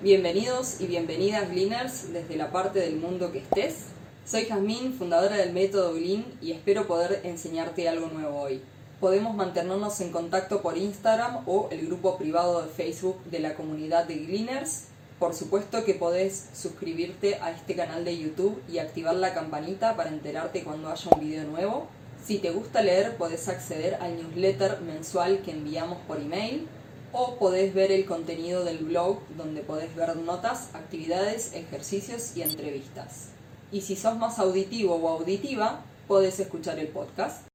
Bienvenidos y bienvenidas Gleaners desde la parte del mundo que estés. Soy Jazmín, fundadora del método Glean y espero poder enseñarte algo nuevo hoy. Podemos mantenernos en contacto por Instagram o el grupo privado de Facebook de la comunidad de Gleaners. Por supuesto que podés suscribirte a este canal de YouTube y activar la campanita para enterarte cuando haya un video nuevo. Si te gusta leer, podés acceder al newsletter mensual que enviamos por email o podés ver el contenido del blog donde podés ver notas, actividades, ejercicios y entrevistas. Y si sos más auditivo o auditiva, podés escuchar el podcast.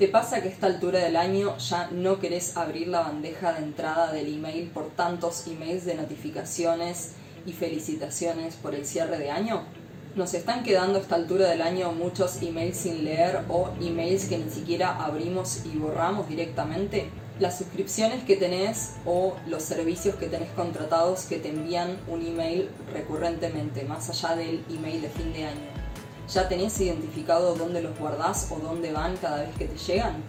¿Te pasa que a esta altura del año ya no querés abrir la bandeja de entrada del email por tantos emails de notificaciones y felicitaciones por el cierre de año? Nos están quedando a esta altura del año muchos emails sin leer o emails que ni siquiera abrimos y borramos directamente. Las suscripciones que tenés o los servicios que tenés contratados que te envían un email recurrentemente, más allá del email de fin de año. ¿Ya tenés identificado dónde los guardás o dónde van cada vez que te llegan?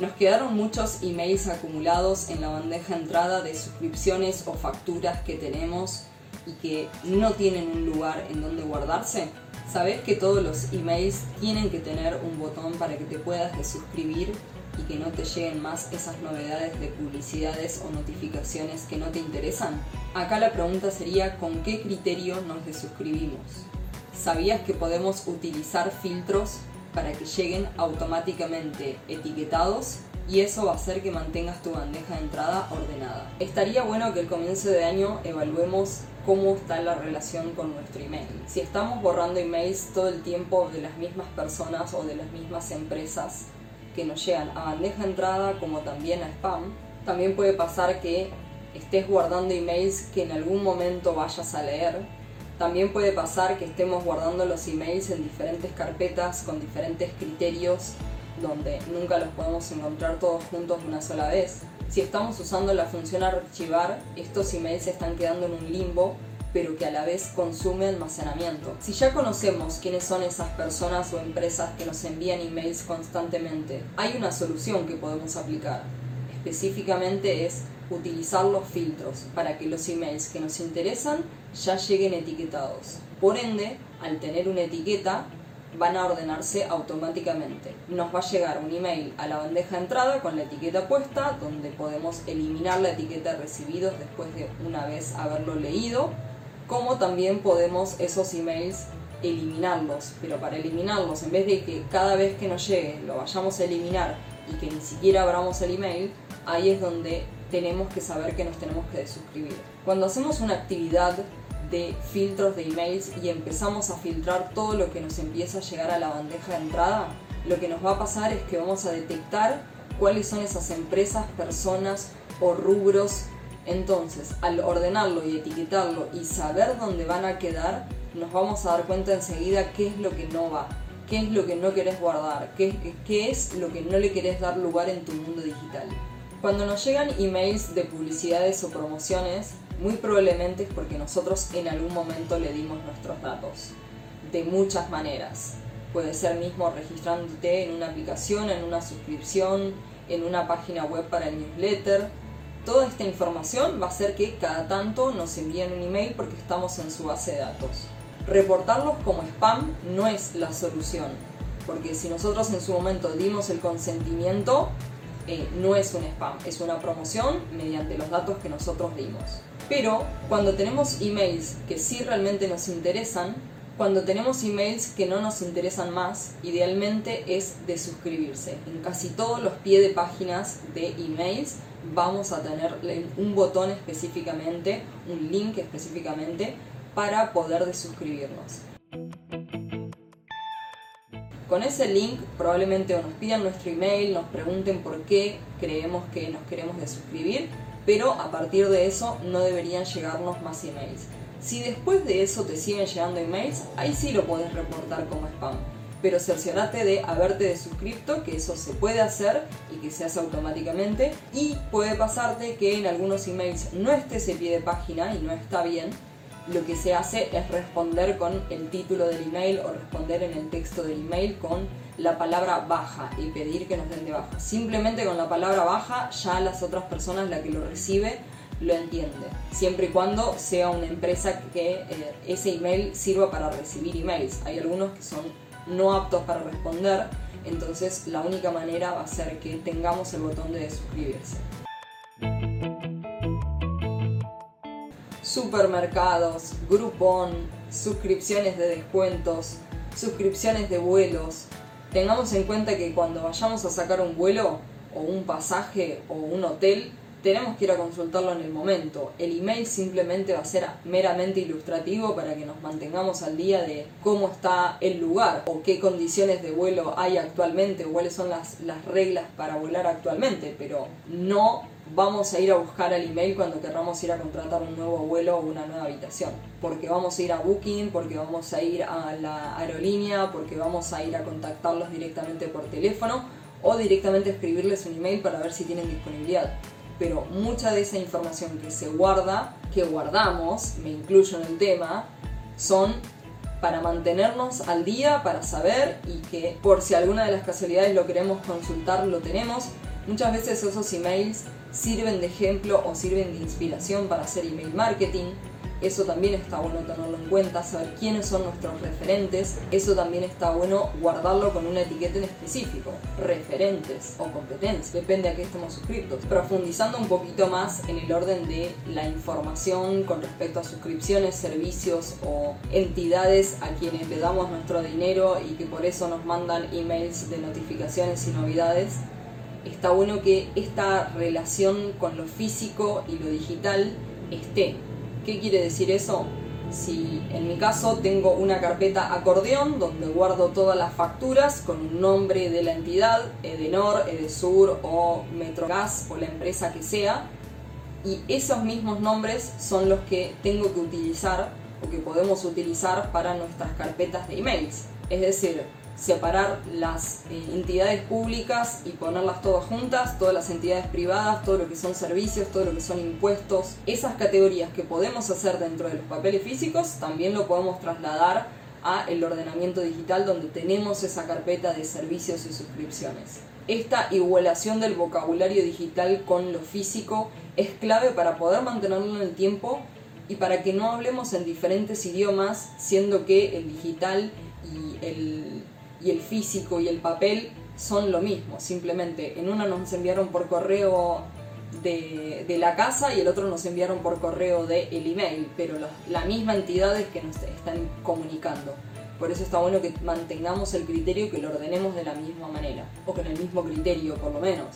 Nos quedaron muchos emails acumulados en la bandeja entrada de suscripciones o facturas que tenemos y que no tienen un lugar en donde guardarse? ¿Sabes que todos los emails tienen que tener un botón para que te puedas desuscribir y que no te lleguen más esas novedades de publicidades o notificaciones que no te interesan? Acá la pregunta sería ¿con qué criterio nos desuscribimos? ¿Sabías que podemos utilizar filtros para que lleguen automáticamente etiquetados y eso va a hacer que mantengas tu bandeja de entrada ordenada. Estaría bueno que el comienzo de año evaluemos cómo está la relación con nuestro email. Si estamos borrando emails todo el tiempo de las mismas personas o de las mismas empresas que nos llegan a bandeja de entrada como también a spam, también puede pasar que estés guardando emails que en algún momento vayas a leer. También puede pasar que estemos guardando los emails en diferentes carpetas con diferentes criterios donde nunca los podemos encontrar todos juntos una sola vez. Si estamos usando la función archivar, estos emails están quedando en un limbo pero que a la vez consume almacenamiento. Si ya conocemos quiénes son esas personas o empresas que nos envían emails constantemente, hay una solución que podemos aplicar. Específicamente es utilizar los filtros para que los emails que nos interesan ya lleguen etiquetados. Por ende, al tener una etiqueta, van a ordenarse automáticamente. Nos va a llegar un email a la bandeja de entrada con la etiqueta puesta, donde podemos eliminar la etiqueta de recibidos después de una vez haberlo leído, como también podemos esos emails eliminarlos, pero para eliminarlos, en vez de que cada vez que nos llegue lo vayamos a eliminar y que ni siquiera abramos el email, ahí es donde tenemos que saber que nos tenemos que desuscribir. Cuando hacemos una actividad de filtros de emails y empezamos a filtrar todo lo que nos empieza a llegar a la bandeja de entrada, lo que nos va a pasar es que vamos a detectar cuáles son esas empresas, personas o rubros. Entonces, al ordenarlo y etiquetarlo y saber dónde van a quedar, nos vamos a dar cuenta enseguida qué es lo que no va, qué es lo que no querés guardar, qué, es lo que no le querés dar lugar en tu mundo digital. Cuando nos llegan emails de publicidades o promociones, muy probablemente es porque nosotros en algún momento le dimos nuestros datos. De muchas maneras. Puede ser mismo registrándote en una aplicación, en una suscripción, en una página web para el newsletter. Toda esta información va a hacer que cada tanto nos envíen un email porque estamos en su base de datos. Reportarlos como spam no es la solución, porque si nosotros en su momento dimos el consentimiento, eh, no es un spam, es una promoción mediante los datos que nosotros dimos. Pero cuando tenemos emails que sí realmente nos interesan, cuando tenemos emails que no nos interesan más, idealmente es de suscribirse. En casi todos los pie de páginas de emails vamos a tener un botón específicamente, un link específicamente para poder desuscribirnos. Con ese link probablemente nos pidan nuestro email, nos pregunten por qué creemos que nos queremos desuscribir pero a partir de eso no deberían llegarnos más emails. Si después de eso te siguen llegando emails, ahí sí lo puedes reportar como spam. Pero cerciorate de haberte desuscripto, que eso se puede hacer y que se hace automáticamente. Y puede pasarte que en algunos emails no esté ese pie de página y no está bien. Lo que se hace es responder con el título del email o responder en el texto del email con la palabra baja y pedir que nos den de baja. Simplemente con la palabra baja ya las otras personas, la que lo recibe, lo entiende. Siempre y cuando sea una empresa que eh, ese email sirva para recibir emails. Hay algunos que son no aptos para responder, entonces la única manera va a ser que tengamos el botón de suscribirse. Supermercados, Groupon, suscripciones de descuentos, suscripciones de vuelos. Tengamos en cuenta que cuando vayamos a sacar un vuelo o un pasaje o un hotel, tenemos que ir a consultarlo en el momento. El email simplemente va a ser meramente ilustrativo para que nos mantengamos al día de cómo está el lugar o qué condiciones de vuelo hay actualmente o cuáles son las, las reglas para volar actualmente, pero no vamos a ir a buscar el email cuando querramos ir a contratar un nuevo vuelo o una nueva habitación. Porque vamos a ir a Booking, porque vamos a ir a la aerolínea, porque vamos a ir a contactarlos directamente por teléfono o directamente escribirles un email para ver si tienen disponibilidad. Pero mucha de esa información que se guarda, que guardamos, me incluyo en el tema, son para mantenernos al día, para saber y que por si alguna de las casualidades lo queremos consultar, lo tenemos. Muchas veces esos emails sirven de ejemplo o sirven de inspiración para hacer email marketing. Eso también está bueno tenerlo en cuenta, saber quiénes son nuestros referentes. Eso también está bueno guardarlo con una etiqueta en específico. Referentes o competencias, depende a qué estemos suscritos. Profundizando un poquito más en el orden de la información con respecto a suscripciones, servicios o entidades a quienes le damos nuestro dinero y que por eso nos mandan emails de notificaciones y novedades está bueno que esta relación con lo físico y lo digital esté. ¿Qué quiere decir eso? Si en mi caso tengo una carpeta acordeón donde guardo todas las facturas con un nombre de la entidad, Edenor, Edesur o Metrogas o la empresa que sea, y esos mismos nombres son los que tengo que utilizar o que podemos utilizar para nuestras carpetas de emails. Es decir, separar las eh, entidades públicas y ponerlas todas juntas, todas las entidades privadas, todo lo que son servicios, todo lo que son impuestos. Esas categorías que podemos hacer dentro de los papeles físicos también lo podemos trasladar a el ordenamiento digital donde tenemos esa carpeta de servicios y suscripciones. Esta igualación del vocabulario digital con lo físico es clave para poder mantenerlo en el tiempo y para que no hablemos en diferentes idiomas, siendo que el digital y el y el físico y el papel son lo mismo, simplemente en una nos enviaron por correo de, la casa y el otro nos enviaron por correo de el email, pero la misma entidad es que nos están comunicando. Por eso está bueno que mantengamos el criterio y que lo ordenemos de la misma manera, o con el mismo criterio por lo menos.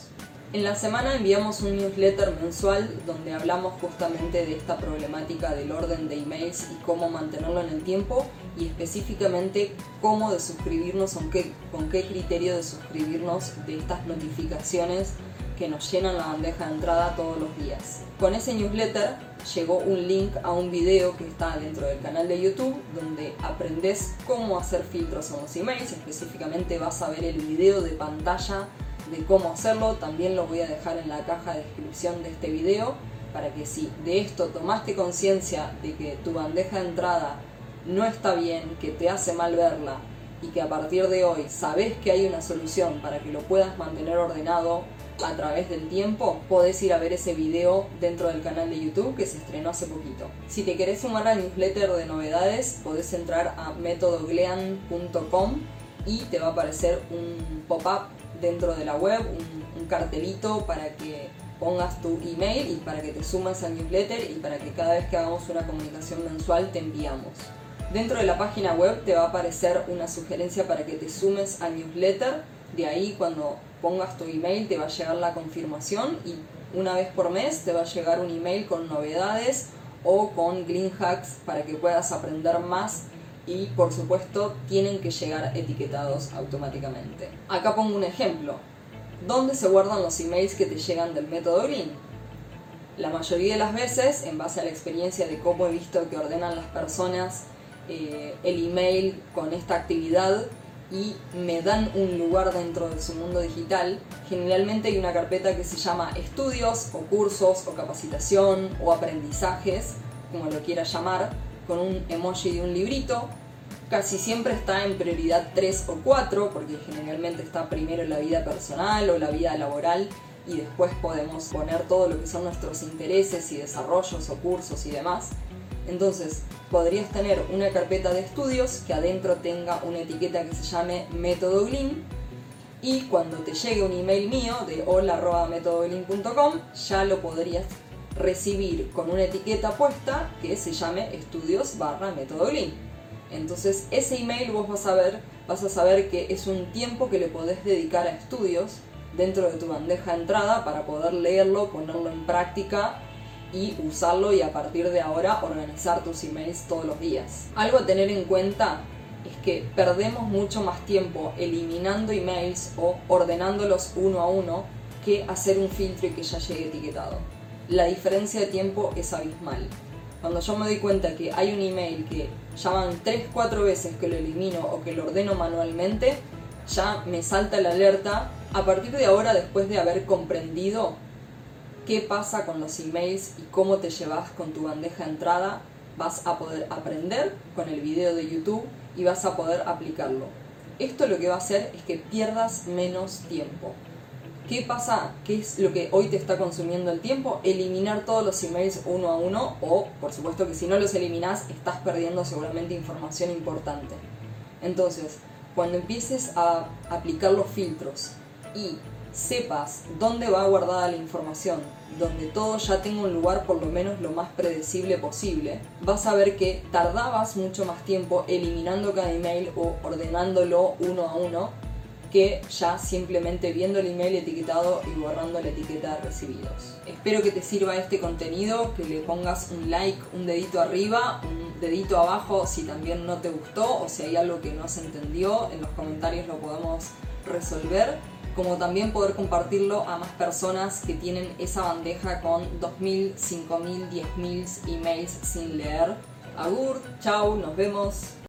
En la semana enviamos un newsletter mensual donde hablamos justamente de esta problemática del orden de emails y cómo mantenerlo en el tiempo y específicamente cómo de suscribirnos, con qué, criterio de suscribirnos de estas notificaciones que nos llenan la bandeja de entrada todos los días. Con ese newsletter llegó un link a un video que está dentro del canal de YouTube donde aprendes cómo hacer filtros en los emails, específicamente vas a ver el video de pantalla de cómo hacerlo, también lo voy a dejar en la caja de descripción de este video para que si de esto tomaste conciencia de que tu bandeja de entrada no está bien, que te hace mal verla y que a partir de hoy sabes que hay una solución para que lo puedas mantener ordenado a través del tiempo, podés ir a ver ese video dentro del canal de YouTube que se estrenó hace poquito. Si te querés sumar al newsletter de novedades, podés entrar a metodoglean.com y te va a aparecer un pop-up dentro de la web, un, cartelito para que pongas tu email y para que te sumes al newsletter y para que cada vez que hagamos una comunicación mensual te enviamos. Dentro de la página web te va a aparecer una sugerencia para que te sumes al newsletter. De ahí cuando pongas tu email te va a llegar la confirmación y una vez por mes te va a llegar un email con novedades o con green hacks para que puedas aprender más y por supuesto tienen que llegar etiquetados automáticamente. Acá pongo un ejemplo. ¿Dónde se guardan los emails que te llegan del método Green? La mayoría de las veces, en base a la experiencia de cómo he visto que ordenan las personas eh, el email con esta actividad y me dan un lugar dentro de su mundo digital, generalmente hay una carpeta que se llama estudios o cursos o capacitación o aprendizajes, como lo quiera llamar, con un emoji de un librito. casi siempre está en prioridad 3 o 4, porque generalmente está primero la vida personal o la vida laboral y después podemos poner todo lo que son nuestros intereses y desarrollos o cursos y demás. Entonces, podrías tener una carpeta de estudios que adentro tenga una etiqueta que se llame método Glyn y cuando te llegue un email mío de hola.metodolin.com ya lo podrías recibir con una etiqueta puesta que se llame estudios barra método Entonces ese email vos vas a ver, vas a saber que es un tiempo que le podés dedicar a estudios dentro de tu bandeja de entrada para poder leerlo, ponerlo en práctica y usarlo y a partir de ahora organizar tus emails todos los días. Algo a tener en cuenta es que perdemos mucho más tiempo eliminando emails o ordenándolos uno a uno que hacer un filtro y que ya llegue etiquetado. La diferencia de tiempo es abismal. Cuando yo me doy cuenta que hay un email que llaman 3-4 veces que lo elimino o que lo ordeno manualmente, ya me salta la alerta a partir de ahora después de haber comprendido qué pasa con los emails y cómo te llevas con tu bandeja de entrada, vas a poder aprender con el video de YouTube y vas a poder aplicarlo. Esto lo que va a hacer es que pierdas menos tiempo. ¿Qué pasa? ¿Qué es lo que hoy te está consumiendo el tiempo? Eliminar todos los emails uno a uno o, por supuesto que si no los eliminas, estás perdiendo seguramente información importante. Entonces, cuando empieces a aplicar los filtros y sepas dónde va guardada la información, donde todo ya tenga un lugar por lo menos lo más predecible posible, vas a ver que tardabas mucho más tiempo eliminando cada email o ordenándolo uno a uno que ya simplemente viendo el email etiquetado y borrando la etiqueta de recibidos. Espero que te sirva este contenido, que le pongas un like, un dedito arriba, un dedito abajo si también no te gustó o si hay algo que no se entendió, en los comentarios lo podemos resolver como también poder compartirlo a más personas que tienen esa bandeja con 2.000, 5.000, 10.000 emails sin leer. Agur, chao, nos vemos.